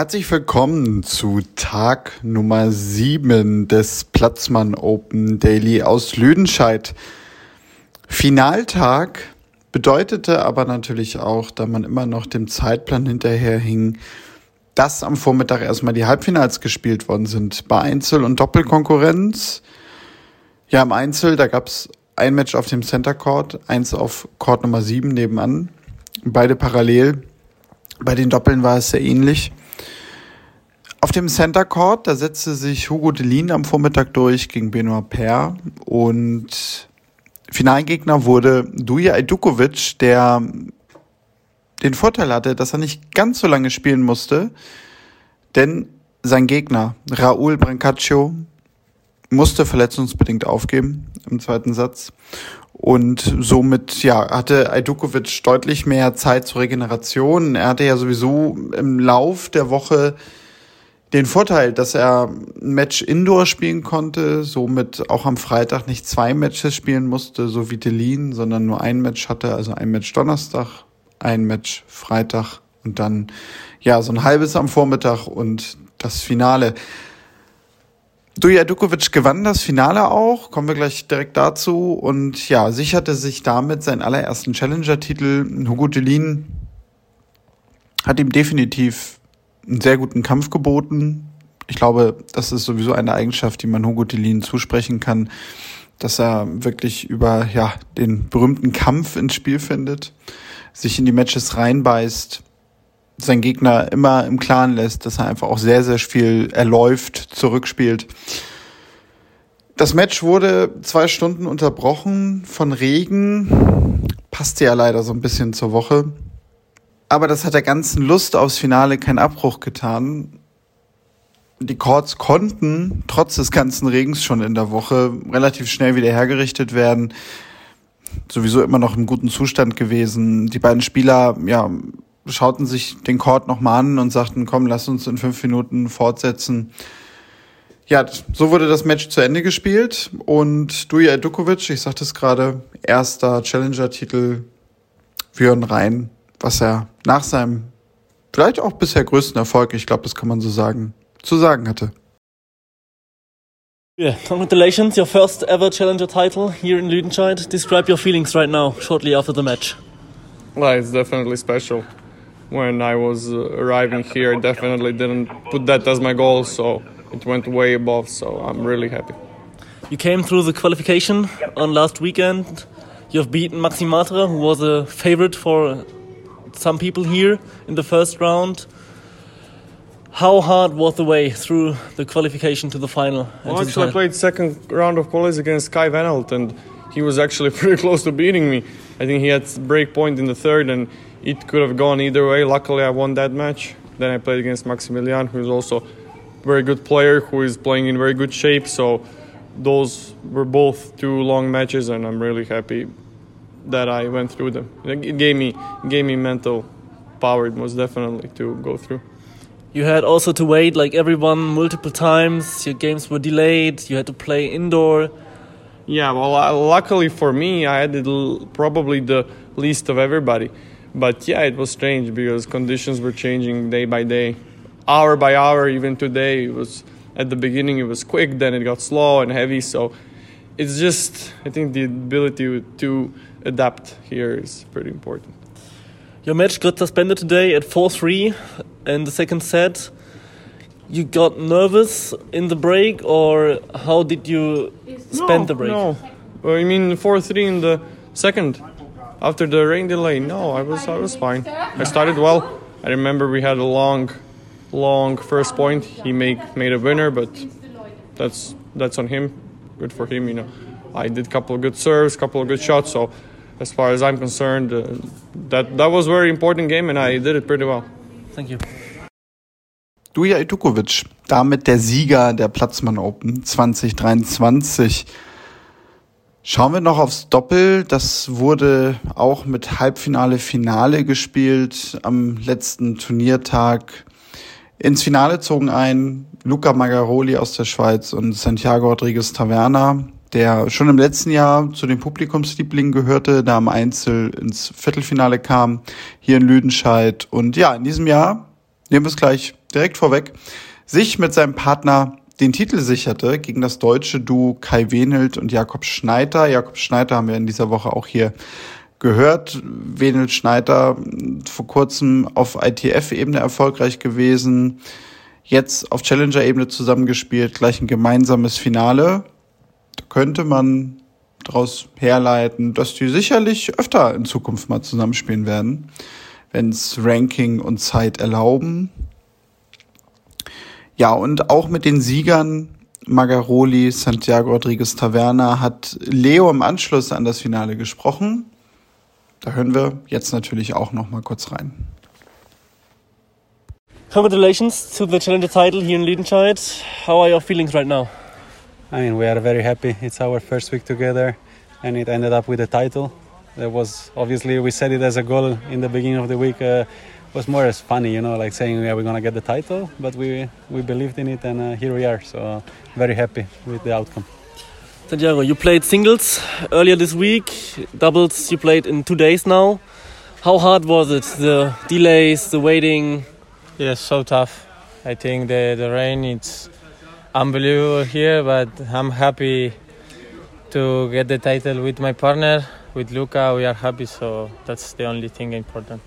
Herzlich willkommen zu Tag Nummer 7 des Platzmann Open Daily aus Lüdenscheid. Finaltag bedeutete aber natürlich auch, da man immer noch dem Zeitplan hinterherhing, dass am Vormittag erstmal die Halbfinals gespielt worden sind bei Einzel- und Doppelkonkurrenz. Ja, im Einzel, da gab es ein Match auf dem Center Court, eins auf Court Nummer 7 nebenan, beide parallel. Bei den Doppeln war es sehr ähnlich. Auf dem Center Court, da setzte sich Hugo Delin am Vormittag durch gegen Benoit Per und Finalgegner wurde Duja Ajdukovic, der den Vorteil hatte, dass er nicht ganz so lange spielen musste, denn sein Gegner, Raúl Brancaccio, musste verletzungsbedingt aufgeben im zweiten Satz. Und somit ja, hatte Ajdukovic deutlich mehr Zeit zur Regeneration. Er hatte ja sowieso im Lauf der Woche den Vorteil, dass er ein Match Indoor spielen konnte, somit auch am Freitag nicht zwei Matches spielen musste, so wie Delin, sondern nur ein Match hatte, also ein Match Donnerstag, ein Match Freitag und dann ja so ein halbes am Vormittag und das Finale. Duja Dukovic gewann das Finale auch, kommen wir gleich direkt dazu und ja, sicherte sich damit seinen allerersten Challenger-Titel. Hugo Delin hat ihm definitiv einen sehr guten Kampf geboten. Ich glaube, das ist sowieso eine Eigenschaft, die man Hugo Delin zusprechen kann, dass er wirklich über ja, den berühmten Kampf ins Spiel findet, sich in die Matches reinbeißt, sein Gegner immer im Klaren lässt, dass er einfach auch sehr, sehr viel erläuft, zurückspielt. Das Match wurde zwei Stunden unterbrochen von Regen. Passte ja leider so ein bisschen zur Woche. Aber das hat der ganzen Lust aufs Finale keinen Abbruch getan. Die Chords konnten trotz des ganzen Regens schon in der Woche relativ schnell wieder hergerichtet werden. Sowieso immer noch im guten Zustand gewesen. Die beiden Spieler, ja, schauten sich den Chord nochmal an und sagten, komm, lass uns in fünf Minuten fortsetzen. Ja, so wurde das Match zu Ende gespielt und Duja Dukovic, ich sagte es gerade, erster Challenger-Titel für Rhein was er nach seinem vielleicht auch bisher größten Erfolg, ich glaube, das kann man so sagen, zu sagen hatte. Yeah, congratulations, your first ever challenger title here in Lüdenscheid. Describe your feelings right now, shortly after the match. Well, it's definitely special. When I was uh, arriving here, I definitely didn't put that as my goal, so it went way above, so I'm really happy. You came through the qualification on last weekend. You've beaten Maxim Matra, who was a favorite for some people here in the first round. How hard was the way through the qualification to the final? Well, actually, I played second round of qualies against Kai Van Alt, and he was actually pretty close to beating me. I think he had break point in the third, and it could have gone either way. Luckily, I won that match. Then I played against Maximilian, who is also a very good player, who is playing in very good shape. So those were both two long matches, and I'm really happy that I went through them. It gave me gave me mental power most definitely to go through. You had also to wait like everyone multiple times. Your games were delayed. You had to play indoor. Yeah, well, uh, luckily for me, I had it probably the least of everybody. But yeah, it was strange because conditions were changing day by day, hour by hour. Even today, it was at the beginning it was quick, then it got slow and heavy. So it's just I think the ability to adapt here is pretty important. Your match got suspended today at 4 3 in the second set. You got nervous in the break, or how did you spend no, the break? No, well, I mean 4 3 in the second after the rain delay. No, I was I was fine. I started well. I remember we had a long, long first point. He make made a winner, but that's that's on him. Good for him, you know. I did a couple of good serves, couple of good shots, so as far as I'm concerned, uh, that that was a very important game and I did it pretty well. Thank you. Duja Itukovic, damit der Sieger der Platzmann Open 2023. Schauen wir noch aufs Doppel. Das wurde auch mit Halbfinale, Finale gespielt am letzten Turniertag. Ins Finale zogen ein Luca Magaroli aus der Schweiz und Santiago Rodriguez Taverna der schon im letzten Jahr zu den Publikumslieblingen gehörte, da im Einzel ins Viertelfinale kam, hier in Lüdenscheid. Und ja, in diesem Jahr nehmen wir es gleich direkt vorweg, sich mit seinem Partner den Titel sicherte gegen das deutsche Duo Kai Wenelt und Jakob Schneider. Jakob Schneider haben wir in dieser Woche auch hier gehört. Wenelt Schneider vor kurzem auf ITF-Ebene erfolgreich gewesen, jetzt auf Challenger-Ebene zusammengespielt, gleich ein gemeinsames Finale. Da könnte man daraus herleiten, dass die sicherlich öfter in Zukunft mal zusammenspielen werden, wenn es Ranking und Zeit erlauben. Ja, und auch mit den Siegern Magaroli, Santiago Rodriguez Taverna hat Leo im Anschluss an das Finale gesprochen. Da hören wir jetzt natürlich auch noch mal kurz rein. Congratulations to the challenger title here in Liedenscheid. How are your feelings right now? I mean, we are very happy. It's our first week together, and it ended up with a title. There was obviously we set it as a goal in the beginning of the week. Uh, was more as funny, you know, like saying yeah we're gonna get the title, but we we believed in it, and uh, here we are. So very happy with the outcome. Santiago, you played singles earlier this week, doubles you played in two days now. How hard was it? The delays, the waiting. Yes, so tough. I think the the rain it's unbelievable here, but I'm happy to get the title with my partner, with Luca. We are happy, so that's the only thing important.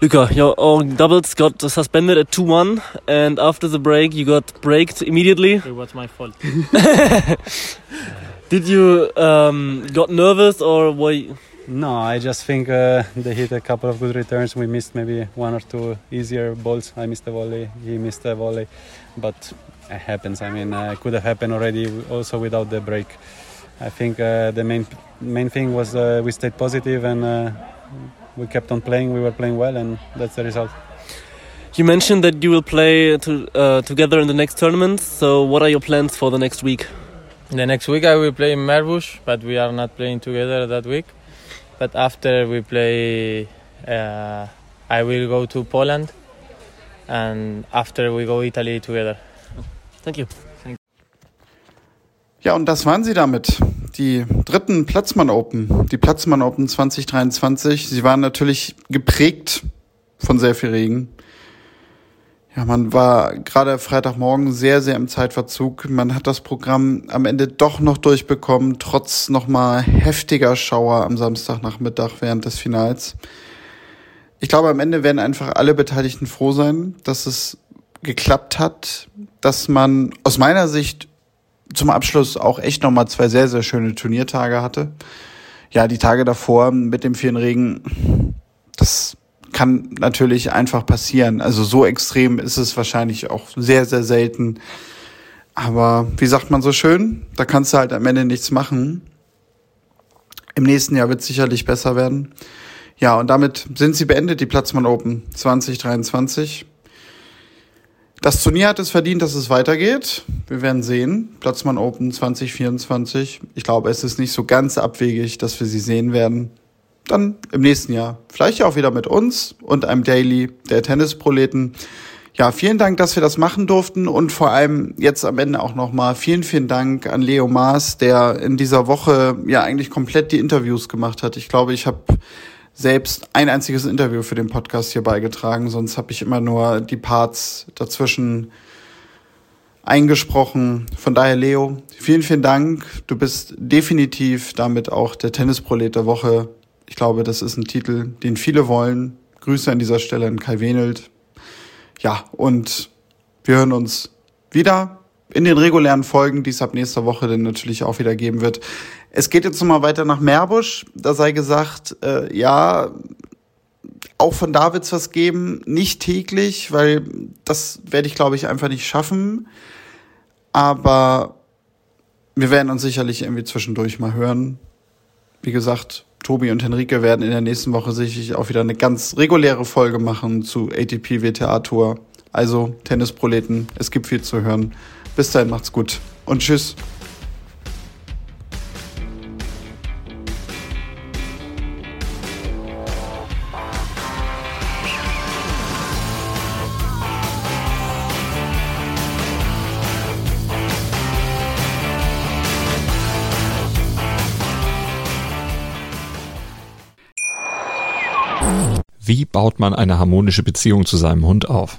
Luca, your own doubles got suspended at 2 1, and after the break, you got braked immediately. It was my fault. Did you um, got nervous or were you... No, I just think uh, they hit a couple of good returns. We missed maybe one or two easier balls. I missed a volley, he missed a volley, but it happens. I mean, uh, it could have happened already also without the break. I think uh, the main main thing was uh, we stayed positive and uh, we kept on playing. We were playing well, and that's the result. You mentioned that you will play to, uh, together in the next tournament. So, what are your plans for the next week? The next week I will play in Merbush, but we are not playing together that week. But after we play, uh, I will go to Poland, and after we go Italy together. Thank you. Ja, und das waren sie damit. Die dritten Platzmann Open, die Platzmann Open 2023. Sie waren natürlich geprägt von sehr viel Regen. Ja, man war gerade Freitagmorgen sehr, sehr im Zeitverzug. Man hat das Programm am Ende doch noch durchbekommen, trotz nochmal heftiger Schauer am Samstagnachmittag während des Finals. Ich glaube, am Ende werden einfach alle Beteiligten froh sein, dass es geklappt hat, dass man aus meiner Sicht zum Abschluss auch echt nochmal zwei sehr, sehr schöne Turniertage hatte. Ja, die Tage davor mit dem vielen Regen, das kann natürlich einfach passieren. Also so extrem ist es wahrscheinlich auch sehr, sehr selten. Aber wie sagt man so schön, da kannst du halt am Ende nichts machen. Im nächsten Jahr wird es sicherlich besser werden. Ja, und damit sind sie beendet, die Platzmann Open 2023. Das Turnier hat es verdient, dass es weitergeht. Wir werden sehen. Platzmann Open 2024. Ich glaube, es ist nicht so ganz abwegig, dass wir sie sehen werden dann im nächsten Jahr. Vielleicht auch wieder mit uns und einem Daily der Tennisproleten. Ja, vielen Dank, dass wir das machen durften und vor allem jetzt am Ende auch nochmal vielen, vielen Dank an Leo Maas, der in dieser Woche ja eigentlich komplett die Interviews gemacht hat. Ich glaube, ich habe selbst ein einziges Interview für den Podcast hier beigetragen, sonst habe ich immer nur die Parts dazwischen eingesprochen. Von daher, Leo, vielen, vielen Dank. Du bist definitiv damit auch der Tennisprolet der Woche ich glaube, das ist ein Titel, den viele wollen. Grüße an dieser Stelle an Kai Wenelt. Ja, und wir hören uns wieder in den regulären Folgen, die es ab nächster Woche dann natürlich auch wieder geben wird. Es geht jetzt nochmal weiter nach Meerbusch. Da sei gesagt, äh, ja, auch von da wird es was geben. Nicht täglich, weil das werde ich, glaube ich, einfach nicht schaffen. Aber wir werden uns sicherlich irgendwie zwischendurch mal hören. Wie gesagt, Tobi und Henrike werden in der nächsten Woche sicherlich auch wieder eine ganz reguläre Folge machen zu ATP WTA Tour. Also Tennisproleten, es gibt viel zu hören. Bis dahin macht's gut und tschüss. Wie baut man eine harmonische Beziehung zu seinem Hund auf?